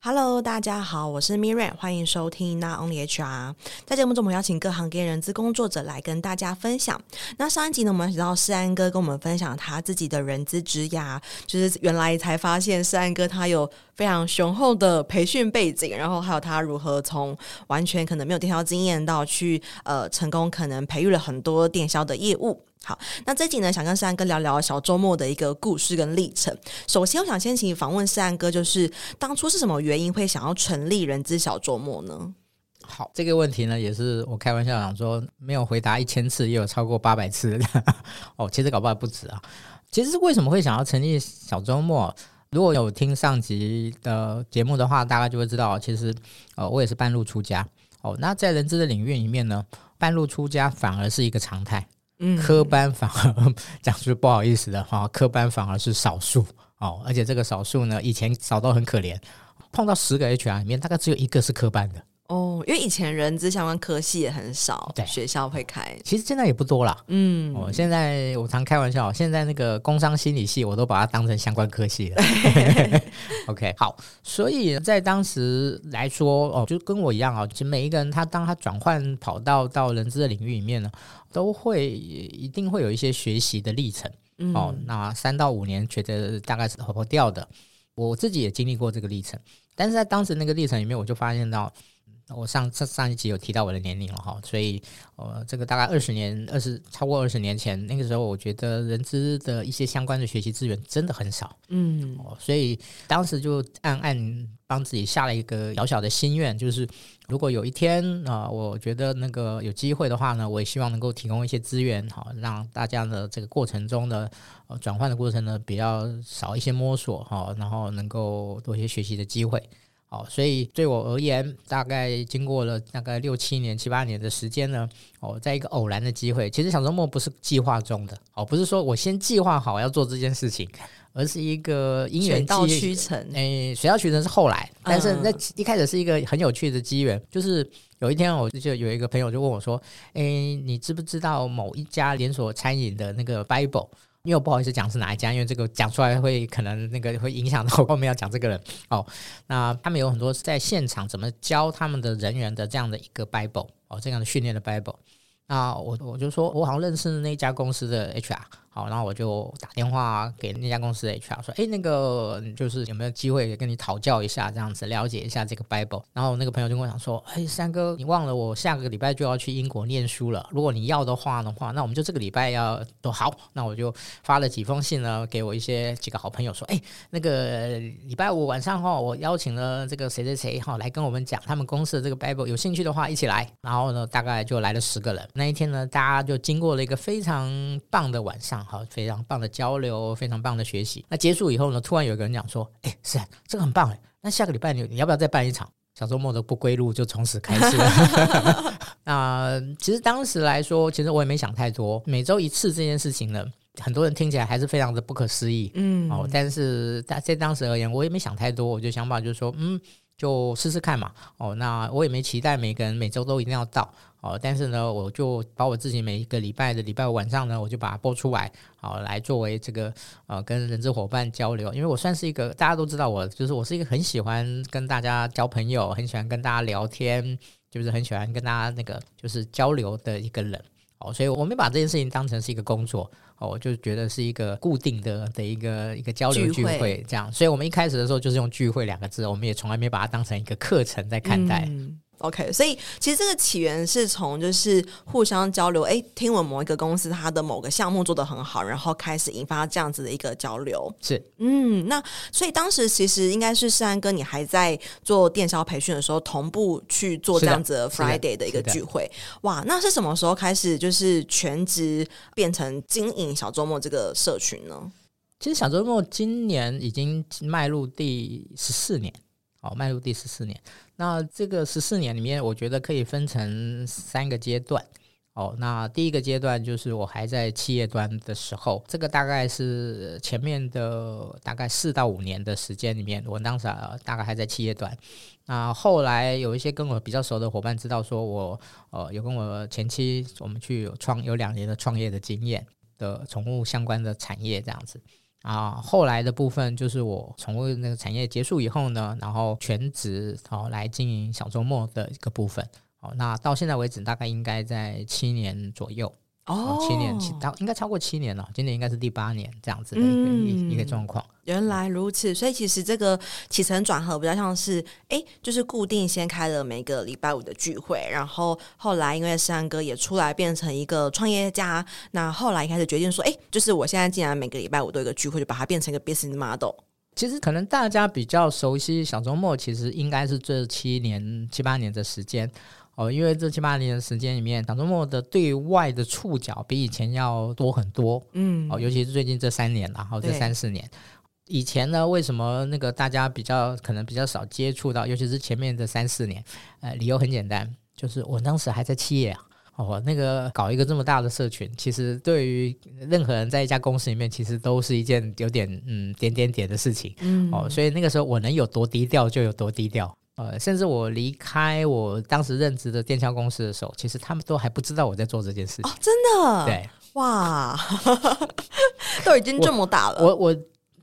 Hello，大家好，我是 Miriam，欢迎收听 Not Only HR。在节目中，我们邀请各行各业人资工作者来跟大家分享。那上一集呢，我们请到世安哥跟我们分享他自己的人资职涯，就是原来才发现世安哥他有非常雄厚的培训背景，然后还有他如何从完全可能没有电销经验到去呃成功，可能培育了很多电销的业务。好，那这集呢，想跟世安哥聊聊小周末的一个故事跟历程。首先，我想先请访问世安哥，就是当初是什么原因会想要成立人资小周末呢？好，这个问题呢，也是我开玩笑讲说，没有回答一千次，也有超过八百次的 哦。其实搞不好不止啊。其实为什么会想要成立小周末？如果有听上集的节目的话，大概就会知道，其实呃，我也是半路出家哦。那在人资的领域里面呢，半路出家反而是一个常态。嗯，科班反而 讲句不好意思的话，科班反而是少数哦，而且这个少数呢，以前少到很可怜，碰到十个 HR 里面，大概只有一个是科班的。哦，因为以前人资相关科系也很少，对，学校会开，其实现在也不多了。嗯，哦，现在我常开玩笑，现在那个工商心理系，我都把它当成相关科系了。OK，好，所以在当时来说，哦，就跟我一样啊，其实每一个人他当他转换跑道到人资的领域里面呢，都会一定会有一些学习的历程。嗯，哦，那三到五年觉得大概是跑不掉的，我自己也经历过这个历程，但是在当时那个历程里面，我就发现到。我上上上一集有提到我的年龄了哈，所以呃，这个大概二十年、二十超过二十年前那个时候，我觉得人资的一些相关的学习资源真的很少，嗯，所以当时就暗暗帮自己下了一个小小的心愿，就是如果有一天啊、呃，我觉得那个有机会的话呢，我也希望能够提供一些资源，好让大家的这个过程中的呃转换的过程呢比较少一些摸索哈，然后能够多一些学习的机会。哦，所以对我而言，大概经过了大概六七年、七八年的时间呢，哦，在一个偶然的机会，其实小周末不是计划中的，哦，不是说我先计划好要做这件事情，而是一个因缘水到渠成。诶，水到渠成是后来，但是那一开始是一个很有趣的机缘，就是有一天我就有一个朋友就问我说：“诶，你知不知道某一家连锁餐饮的那个 Bible？” 因为我不好意思讲是哪一家，因为这个讲出来会可能那个会影响到后面要讲这个人哦。那他们有很多在现场怎么教他们的人员的这样的一个 Bible 哦，这样的训练的 Bible。那我我就说我好像认识那家公司的 HR。好，然后我就打电话给那家公司 HR 说：“哎，那个就是有没有机会跟你讨教一下，这样子了解一下这个 Bible。”然后那个朋友就跟我讲说：“哎，三哥，你忘了我下个礼拜就要去英国念书了。如果你要的话的话，那我们就这个礼拜要都好。那我就发了几封信呢，给我一些几个好朋友说：哎，那个礼拜五晚上哈，我邀请了这个谁谁谁哈来跟我们讲他们公司的这个 Bible，有兴趣的话一起来。然后呢，大概就来了十个人。那一天呢，大家就经过了一个非常棒的晚上。”好，非常棒的交流，非常棒的学习。那结束以后呢，突然有一个人讲说：“哎，是啊这个很棒哎，那下个礼拜你你要不要再办一场小周末的不归路？就从此开始了。” 那其实当时来说，其实我也没想太多。每周一次这件事情呢，很多人听起来还是非常的不可思议。嗯，哦，但是在在当时而言，我也没想太多。我就想法就是说，嗯，就试试看嘛。哦，那我也没期待每个人每周都一定要到。哦，但是呢，我就把我自己每一个礼拜的礼拜五晚上呢，我就把它播出来，好来作为这个呃跟人资伙伴交流，因为我算是一个大家都知道我，就是我是一个很喜欢跟大家交朋友，很喜欢跟大家聊天，就是很喜欢跟大家那个就是交流的一个人。哦，所以我没把这件事情当成是一个工作，哦，我就觉得是一个固定的的一个一个交流聚会这样。所以我们一开始的时候就是用聚会两个字，我们也从来没把它当成一个课程在看待。嗯 OK，所以其实这个起源是从就是互相交流，哎，听闻某一个公司它的某个项目做得很好，然后开始引发这样子的一个交流。是，嗯，那所以当时其实应该是世安哥你还在做电销培训的时候，同步去做这样子的 Friday 的一个聚会。哇，那是什么时候开始就是全职变成经营小周末这个社群呢？其实小周末今年已经迈入第十四年。哦，迈入第十四年。那这个十四年里面，我觉得可以分成三个阶段。哦，那第一个阶段就是我还在企业端的时候，这个大概是前面的大概四到五年的时间里面，我当时大概还在企业端。那后来有一些跟我比较熟的伙伴知道说我，呃，有跟我前妻我们去有创有两年的创业的经验的宠物相关的产业这样子。啊，后来的部分就是我宠物那个产业结束以后呢，然后全职哦来经营小周末的一个部分。哦，那到现在为止大概应该在七年左右。哦，七年七到应该超过七年了，今年应该是第八年这样子的一个、嗯、一个状况。原来如此，所以其实这个起承转合比较像是，哎，就是固定先开了每个礼拜五的聚会，然后后来因为山哥也出来变成一个创业家，那后来一开始决定说，哎，就是我现在既然每个礼拜五都有一个聚会，就把它变成一个 business model。其实可能大家比较熟悉小周末，其实应该是这七年七八年的时间。哦，因为这七八年的时间里面，党中末的对外的触角比以前要多很多。嗯，哦，尤其是最近这三年，然后这三四年，以前呢，为什么那个大家比较可能比较少接触到？尤其是前面这三四年，呃，理由很简单，就是我当时还在企业啊，哦，那个搞一个这么大的社群，其实对于任何人在一家公司里面，其实都是一件有点嗯点点点的事情。嗯，哦，所以那个时候我能有多低调就有多低调。呃，甚至我离开我当时任职的电销公司的时候，其实他们都还不知道我在做这件事情。哦，真的？对，哇，都已经这么大了。我我，我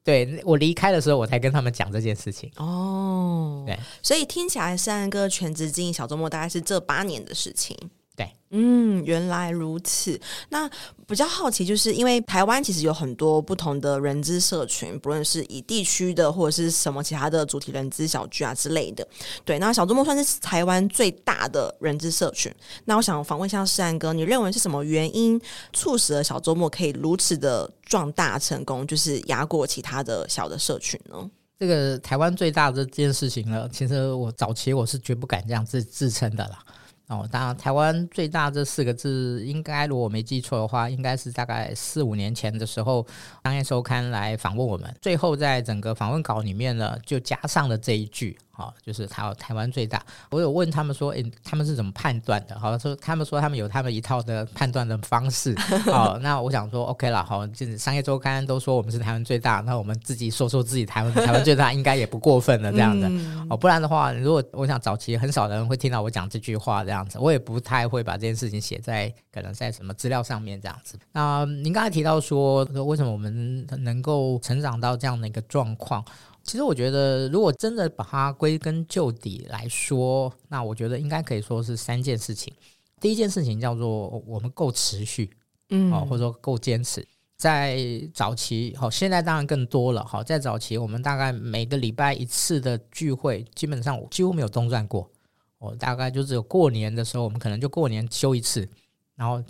对我离开的时候，我才跟他们讲这件事情。哦，对，所以听起来世安哥全职经营小周末，大概是这八年的事情。对，嗯，原来如此。那比较好奇，就是因为台湾其实有很多不同的人资社群，不论是以地区的或者是什么其他的主题人资小聚啊之类的。对，那小周末算是台湾最大的人资社群。那我想访问一下世安哥，你认为是什么原因促使了小周末可以如此的壮大成功，就是压过其他的小的社群呢？这个台湾最大的这件事情呢，其实我早期我是绝不敢这样自自称的啦。哦，当然，台湾最大这四个字，应该如果我没记错的话，应该是大概四五年前的时候，商业周刊来访问我们，最后在整个访问稿里面呢，就加上了这一句。好，就是台台湾最大。我有问他们说，诶，他们是怎么判断的？好，说他们说他们有他们一套的判断的方式。好，那我想说，OK 了。好，就是商业周刊都说我们是台湾最大，那我们自己说说自己台湾台湾最大，应该也不过分了。这样子哦，不然的话，如果我想早期很少人会听到我讲这句话这样子，我也不太会把这件事情写在可能在什么资料上面这样子。那您刚才提到说，为什么我们能够成长到这样的一个状况？其实我觉得，如果真的把它归根究底来说，那我觉得应该可以说是三件事情。第一件事情叫做我们够持续，嗯，或者说够坚持。在早期，好，现在当然更多了。好，在早期，我们大概每个礼拜一次的聚会，基本上我几乎没有中断过。我大概就只有过年的时候，我们可能就过年休一次，然后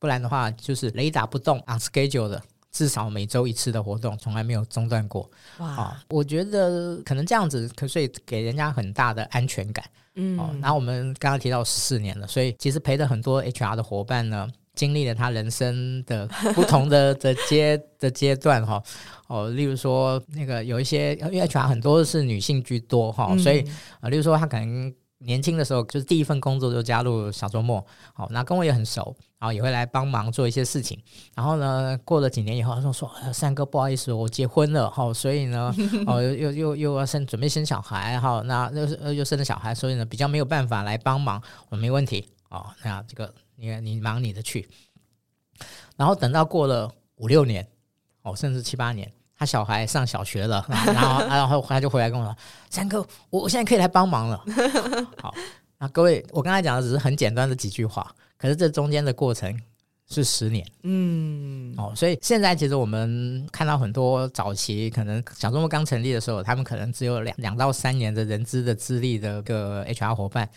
不然的话就是雷打不动，on schedule 的。至少每周一次的活动，从来没有中断过。哇、哦！我觉得可能这样子，可以给人家很大的安全感。嗯，哦，然后我们刚刚提到十四年了，所以其实陪着很多 HR 的伙伴呢，经历了他人生的不同的的阶 的阶段哈。哦，例如说那个有一些，因为 HR 很多是女性居多哈，所以啊，例如说他可能。年轻的时候，就是第一份工作就加入小周末，好，那跟我也很熟，然后也会来帮忙做一些事情。然后呢，过了几年以后，他说说，世安哥不好意思，我结婚了，好，所以呢，哦，又又又又要生，准备生小孩，好，那又又生了小孩，所以呢，比较没有办法来帮忙。我没问题，哦，那这个你你忙你的去。然后等到过了五六年，哦，甚至七八年。他小孩上小学了，然后然后他就回来跟我说：“三哥，我我现在可以来帮忙了。”好，那各位，我刚才讲的只是很简单的几句话，可是这中间的过程是十年。嗯，哦，所以现在其实我们看到很多早期可能小周末刚成立的时候，他们可能只有两两到三年的人资的资历的个 HR 伙伴，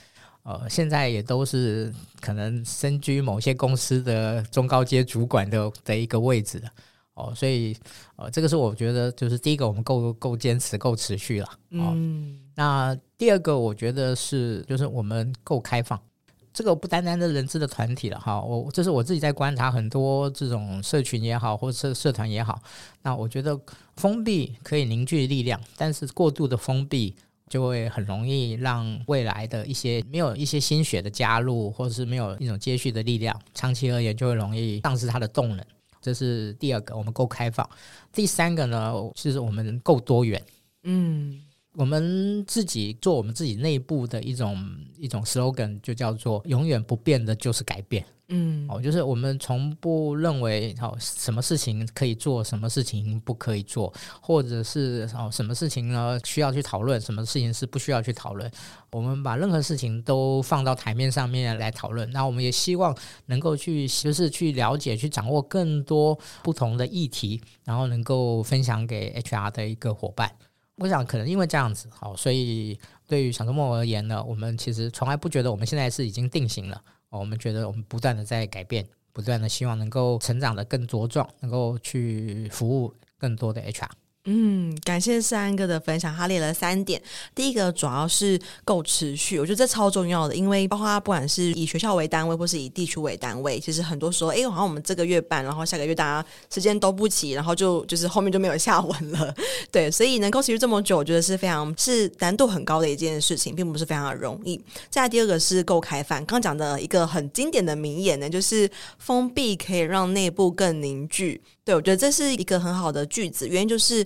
呃，现在也都是可能身居某些公司的中高阶主管的的一个位置了。哦，所以，呃，这个是我觉得就是第一个，我们够够坚持、够持续了。哦，嗯，那第二个，我觉得是就是我们够开放。这个不单单的人资的团体了哈，我这是我自己在观察很多这种社群也好，或者社社团也好。那我觉得封闭可以凝聚力量，但是过度的封闭就会很容易让未来的一些没有一些新血的加入，或者是没有一种接续的力量，长期而言就会容易丧失它的动能。这是第二个，我们够开放。第三个呢，其实我们够多元。嗯，我们自己做我们自己内部的一种一种 slogan，就叫做“永远不变的就是改变”。嗯，哦，就是我们从不认为哦，什么事情可以做，什么事情不可以做，或者是哦，什么事情呢需要去讨论，什么事情是不需要去讨论。我们把任何事情都放到台面上面来讨论。那我们也希望能够去，就是去了解、去掌握更多不同的议题，然后能够分享给 HR 的一个伙伴。我想，可能因为这样子，好，所以对于小周末而言呢，我们其实从来不觉得我们现在是已经定型了。我们觉得我们不断的在改变，不断的希望能够成长的更茁壮，能够去服务更多的 HR。嗯，感谢三哥的分享，他列了三点。第一个主要是够持续，我觉得这超重要的，因为包括不管是以学校为单位，或是以地区为单位，其实很多时候，哎，好像我们这个月办，然后下个月大家时间都不齐，然后就就是后面就没有下文了。对，所以能够持续这么久，我觉得是非常是难度很高的一件事情，并不是非常的容易。再来第二个是够开放，刚讲的一个很经典的名言呢，就是封闭可以让内部更凝聚。对，我觉得这是一个很好的句子，原因就是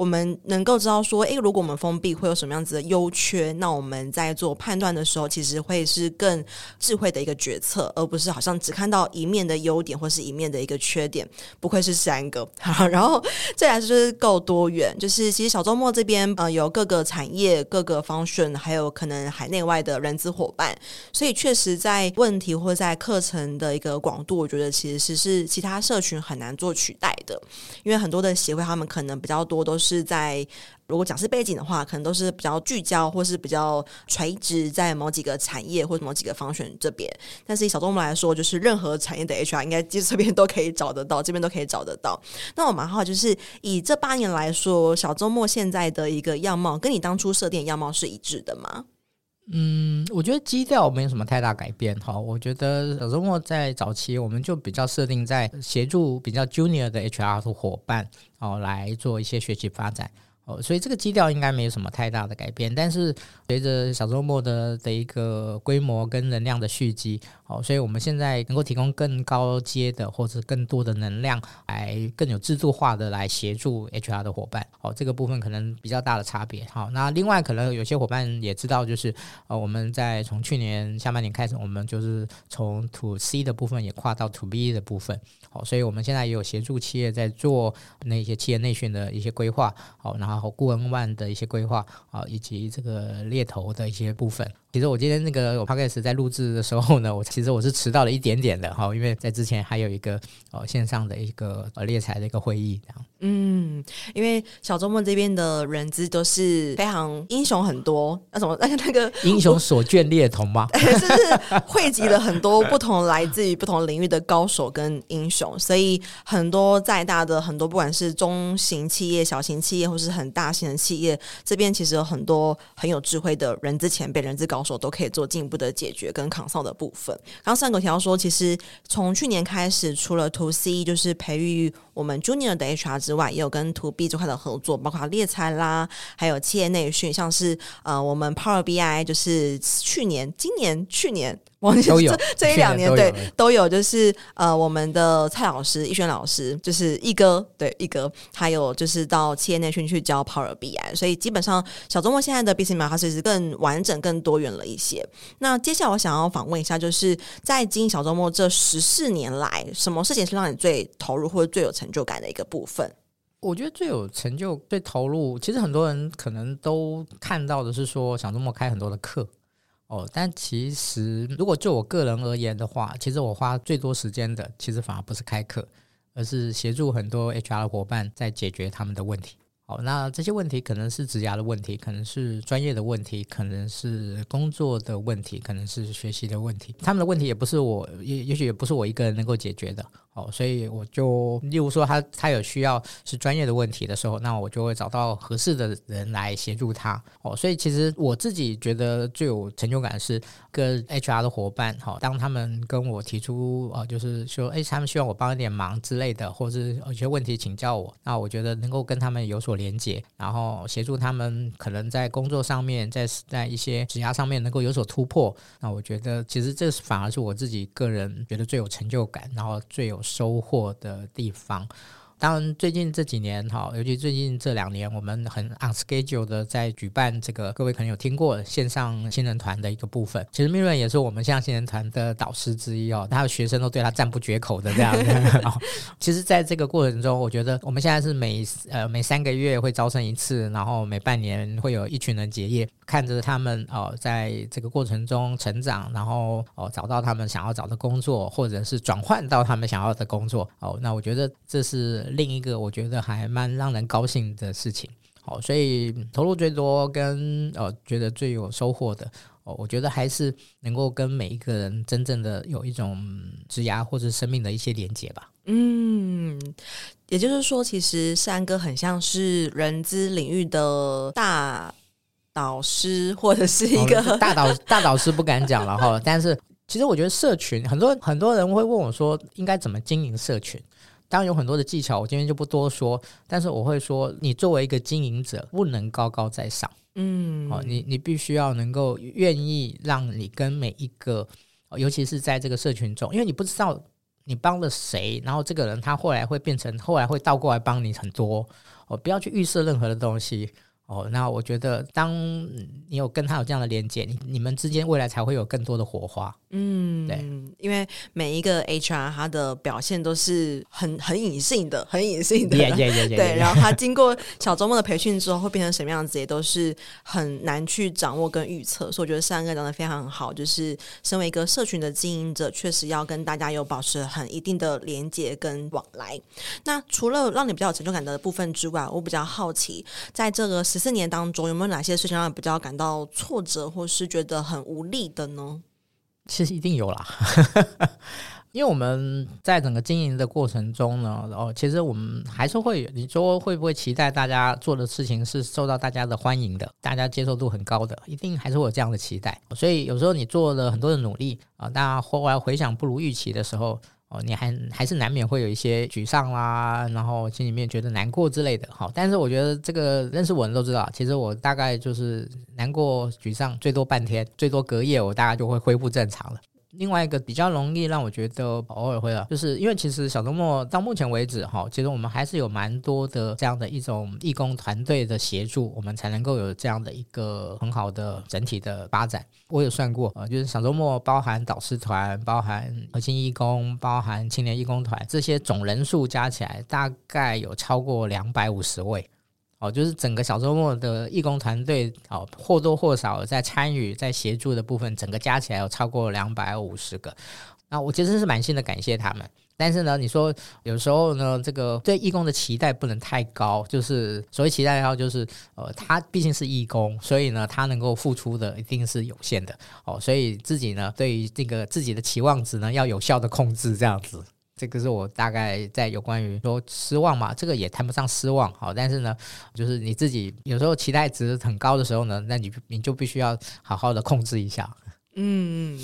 我们能够知道说，诶，如果我们封闭会有什么样子的优缺，那我们在做判断的时候，其实会是更智慧的一个决策，而不是好像只看到一面的优点或是一面的一个缺点。不愧是三个，然后再来就是够多元，就是其实小周末这边呃有各个产业、各个 function，还有可能海内外的人资伙伴，所以确实在问题或在课程的一个广度，我觉得其实是是其他社群很难做取代的，因为很多的协会，他们可能比较多都是是在，如果讲是背景的话，可能都是比较聚焦或是比较垂直在某几个产业或者某几个方选这边。但是以小周末来说，就是任何产业的 HR 应该这边都可以找得到，这边都可以找得到。那我蛮好，就是以这八年来说，小周末现在的一个样貌，跟你当初设定的样貌是一致的吗？嗯，我觉得基调没有什么太大改变哈。我觉得小周末在早期，我们就比较设定在协助比较 junior 的 HR 的伙伴哦，来做一些学习发展。所以这个基调应该没有什么太大的改变，但是随着小周末的的一个规模跟能量的蓄积，哦，所以我们现在能够提供更高阶的或者更多的能量，来更有制度化的来协助 HR 的伙伴，哦，这个部分可能比较大的差别。好，那另外可能有些伙伴也知道，就是呃，我们在从去年下半年开始，我们就是从 To C 的部分也跨到 To B 的部分，好，所以我们现在也有协助企业在做那些企业内训的一些规划，好，然后。后顾问万的一些规划啊，以及这个猎头的一些部分。其实我今天那个我 podcast 在录制的时候呢，我其实我是迟到了一点点的哈，因为在之前还有一个呃线上的一个呃猎才的一个会议这样。嗯，因为小周末这边的人资都是非常英雄很多，那什么那个那个英雄所眷猎同吗？就是汇集了很多不同来自于不同领域的高手跟英雄，所以很多再大的很多不管是中型企业、小型企业或是很大型的企业，这边其实有很多很有智慧的人资前辈、人资高手都可以做进一步的解决跟 consult 的部分。刚刚三个提到说，其实从去年开始，除了 To C 就是培育我们 Junior 的 HR 之外，也有跟 To B 这块的合作，包括猎才啦，还有企业内训，像是呃我们 Power BI 就是去年、今年、去年。都有这这一两年都对都有，就是呃，我们的蔡老师、易轩老师，就是一哥，对一哥，还有就是到企业内训去教 Power BI，所以基本上小周末现在的 Business Model 它其实更完整、更多元了一些。那接下来我想要访问一下，就是在经营小周末这十四年来，什么事情是让你最投入或者最有成就感的一个部分？我觉得最有成就、最投入，其实很多人可能都看到的是说小周末开很多的课。哦，但其实如果就我个人而言的话，其实我花最多时间的，其实反而不是开课，而是协助很多 HR 伙伴在解决他们的问题。好，那这些问题可能是职涯的问题，可能是专业的问题，可能是工作的问题，可能是学习的问题。他们的问题也不是我，也也许也不是我一个人能够解决的。哦，所以我就，例如说他他有需要是专业的问题的时候，那我就会找到合适的人来协助他。哦，所以其实我自己觉得最有成就感是跟 HR 的伙伴，哈，当他们跟我提出，呃，就是说，哎，他们希望我帮一点忙之类的，或者是有些问题请教我，那我觉得能够跟他们有所连接，然后协助他们可能在工作上面，在在一些职涯上面能够有所突破，那我觉得其实这反而是我自己个人觉得最有成就感，然后最有。收获的地方，当然，最近这几年哈，尤其最近这两年，我们很 on schedule 的在举办这个，各位可能有听过线上新人团的一个部分。其实 Miriam 也是我们线上新人团的导师之一哦，他的学生都对他赞不绝口的这样子。其实，在这个过程中，我觉得我们现在是每呃每三个月会招生一次，然后每半年会有一群人结业，看着他们哦在这个过程中成长，然后哦找到他们想要找的工作，或者是转换到他们想要的工作哦，那我觉得这是。另一个我觉得还蛮让人高兴的事情，哦，所以投入最多跟呃觉得最有收获的，哦，我觉得还是能够跟每一个人真正的有一种职涯或者生命的一些连接吧。嗯，也就是说，其实三哥很像是人资领域的大导师，或者是一个、哦、大导 大导师不敢讲了哈。但是其实我觉得社群很多很多人会问我说，应该怎么经营社群？当然有很多的技巧，我今天就不多说。但是我会说，你作为一个经营者，不能高高在上。嗯，哦，你你必须要能够愿意让你跟每一个，尤其是在这个社群中，因为你不知道你帮了谁，然后这个人他后来会变成，后来会倒过来帮你很多。哦，不要去预设任何的东西。哦，那我觉得，当你有跟他有这样的连接，你你们之间未来才会有更多的火花。嗯，对，因为每一个 HR 他的表现都是很很隐性的，很隐性的。Yeah, yeah, yeah, yeah, 对，然后他经过小周末的培训之后，会变成什么样子，也都是很难去掌握跟预测。所以我觉得世安哥讲的非常好，就是身为一个社群的经营者，确实要跟大家有保持很一定的连接跟往来。那除了让你比较有成就感的部分之外，我比较好奇，在这个十四年当中，有没有哪些事情让你比较感到挫折，或是觉得很无力的呢？其实一定有啦，因为我们在整个经营的过程中呢，哦，其实我们还是会，你说会不会期待大家做的事情是受到大家的欢迎的，大家接受度很高的，一定还是会有这样的期待。所以有时候你做了很多的努力啊，大家后来回想不如预期的时候。哦，你还还是难免会有一些沮丧啦，然后心里面觉得难过之类的。好，但是我觉得这个认识我的人都知道，其实我大概就是难过、沮丧最多半天，最多隔夜我大概就会恢复正常了。另外一个比较容易让我觉得偶尔会了，就是因为其实小周末到目前为止哈，其实我们还是有蛮多的这样的一种义工团队的协助，我们才能够有这样的一个很好的整体的发展。我有算过啊，就是小周末包含导师团、包含核心义工、包含青年义工团这些总人数加起来，大概有超过两百五十位。哦，就是整个小周末的义工团队哦，或多或少在参与、在协助的部分，整个加起来有超过两百五十个。那我其实是满心的感谢他们。但是呢，你说有时候呢，这个对义工的期待不能太高，就是所谓期待高，就是呃，他毕竟是义工，所以呢，他能够付出的一定是有限的哦，所以自己呢，对于这个自己的期望值呢，要有效的控制这样子。这个是我大概在有关于说失望嘛，这个也谈不上失望，好，但是呢，就是你自己有时候期待值很高的时候呢，那你你就必须要好好的控制一下。嗯，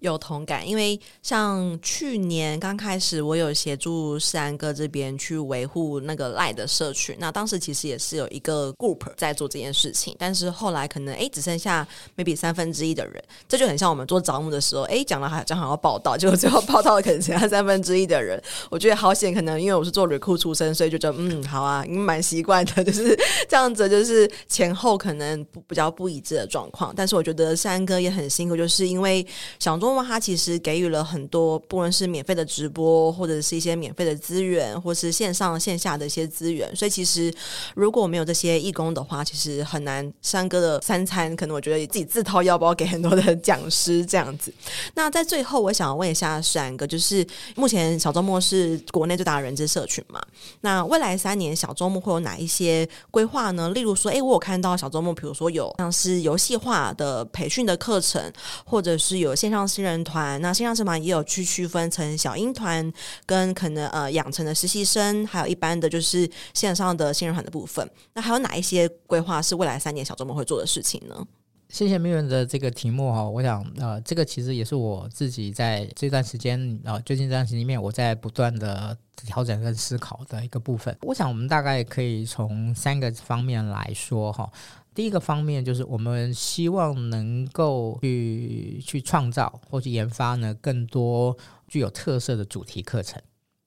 有同感，因为像去年刚开始，我有协助世安哥这边去维护那个赖的社群。那当时其实也是有一个 group 在做这件事情，但是后来可能哎，只剩下 maybe 三分之一的人，这就很像我们做招募的时候，哎，讲了还讲好要报道，结果最后报道的可能剩下三分之一的人。我觉得好险，可能因为我是做 recruit 出身，所以就觉得嗯，好啊，你蛮习惯的，就是这样子，就是前后可能不比较不一致的状况。但是我觉得世安哥也很辛苦，就是。是因为小周末他其实给予了很多，不论是免费的直播，或者是一些免费的资源，或是线上线下的一些资源。所以其实如果没有这些义工的话，其实很难。山哥的三餐，可能我觉得自己自掏腰包给很多的 讲师这样子。那在最后，我想要问一下世安哥，就是目前小周末是国内最大的人资社群嘛？那未来三年小周末会有哪一些规划呢？例如说，哎，我有看到小周末，比如说有像是游戏化的培训的课程。或者是有线上新人团，那线上新人团也有去区分成小英团跟可能呃养成的实习生，还有一般的就是线上的新人团的部分。那还有哪一些规划是未来三年小周末会做的事情呢？谢谢命运的这个题目哈，我想呃，这个其实也是我自己在这段时间啊、最近这段时间里面，我在不断的调整跟思考的一个部分。我想我们大概可以从三个方面来说哈。第一个方面就是我们希望能够去去创造或去研发呢更多具有特色的主题课程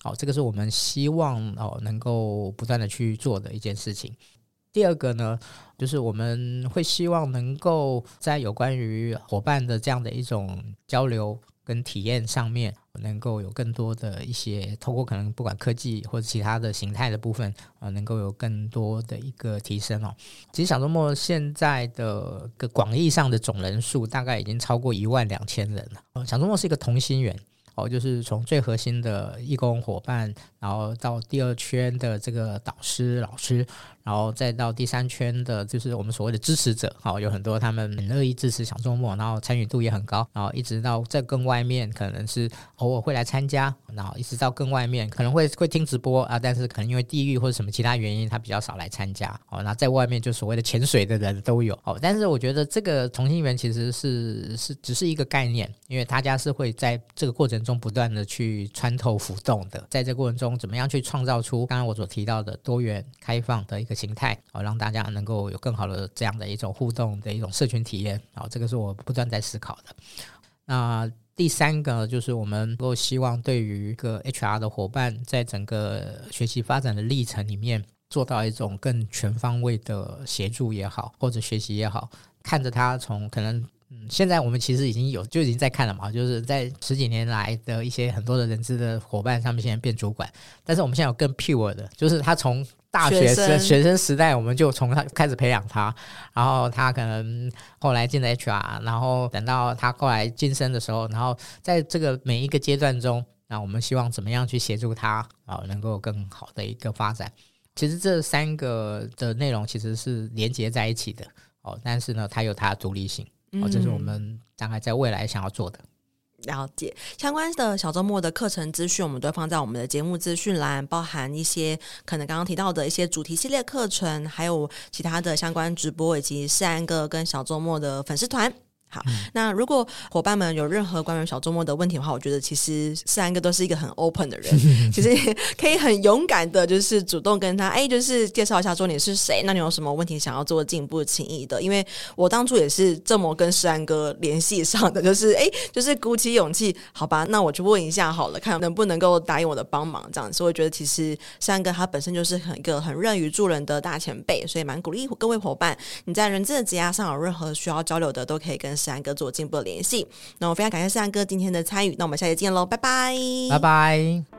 哦，这个是我们希望哦能够不断的去做的一件事情。第二个呢，就是我们会希望能够在有关于伙伴的这样的一种交流跟体验上面，能够有更多的一些透过可能不管科技或者其他的形态的部分，呃，能够有更多的一个提升哦。其实小周末现在的个广义上的总人数大概已经超过一万两千人了。呃小周末是一个同心圆。哦，就是从最核心的义工伙伴，然后到第二圈的这个导师老师，然后再到第三圈的，就是我们所谓的支持者。好，有很多他们很乐意支持小周末，然后参与度也很高。然后一直到在更外面，可能是偶尔会来参加，然后一直到更外面，可能会会听直播啊，但是可能因为地域或者什么其他原因，他比较少来参加。哦，那在外面就所谓的潜水的人都有。哦，但是我觉得这个同心圆其实是是只是一个概念，因为大家是会在这个过程中。中不断的去穿透浮动的，在这过程中，怎么样去创造出刚刚我所提到的多元开放的一个形态，好让大家能够有更好的这样的一种互动的一种社群体验，好，这个是我不断在思考的。那第三个就是我们能够希望对于一个 HR 的伙伴，在整个学习发展的历程里面，做到一种更全方位的协助也好，或者学习也好，看着他从可能。嗯，现在我们其实已经有就已经在看了嘛，就是在十几年来的一些很多的人资的伙伴上面，现在变主管。但是我们现在有更 pure 的，就是他从大学生学生，时代，我们就从他开始培养他，然后他可能后来进了 HR，然后等到他后来晋升的时候，然后在这个每一个阶段中，那我们希望怎么样去协助他啊，能够更好的一个发展。其实这三个的内容其实是连接在一起的哦，但是呢，它有它的独立性。哦，这是我们大概在未来想要做的。了解相关的小周末的课程资讯，我们都放在我们的节目资讯栏，包含一些可能刚刚提到的一些主题系列课程，还有其他的相关直播，以及四安哥跟小周末的粉丝团。好，那如果伙伴们有任何关于小周末的问题的话，我觉得其实世安哥都是一个很 open 的人，其实也可以很勇敢的，就是主动跟他，哎，就是介绍一下说你是谁，那你有什么问题想要做进一步情谊的？因为我当初也是这么跟世安哥联系上的，就是哎，就是鼓起勇气，好吧，那我去问一下好了，看能不能够答应我的帮忙这样子。所以我觉得其实世安哥他本身就是很一个很乐于助人的大前辈，所以蛮鼓励各位伙伴，你在人资的职涯上有任何需要交流的，都可以跟世安哥做进一步的联系。那我非常感谢世安哥今天的参与。那我们下期见喽，拜拜，拜拜。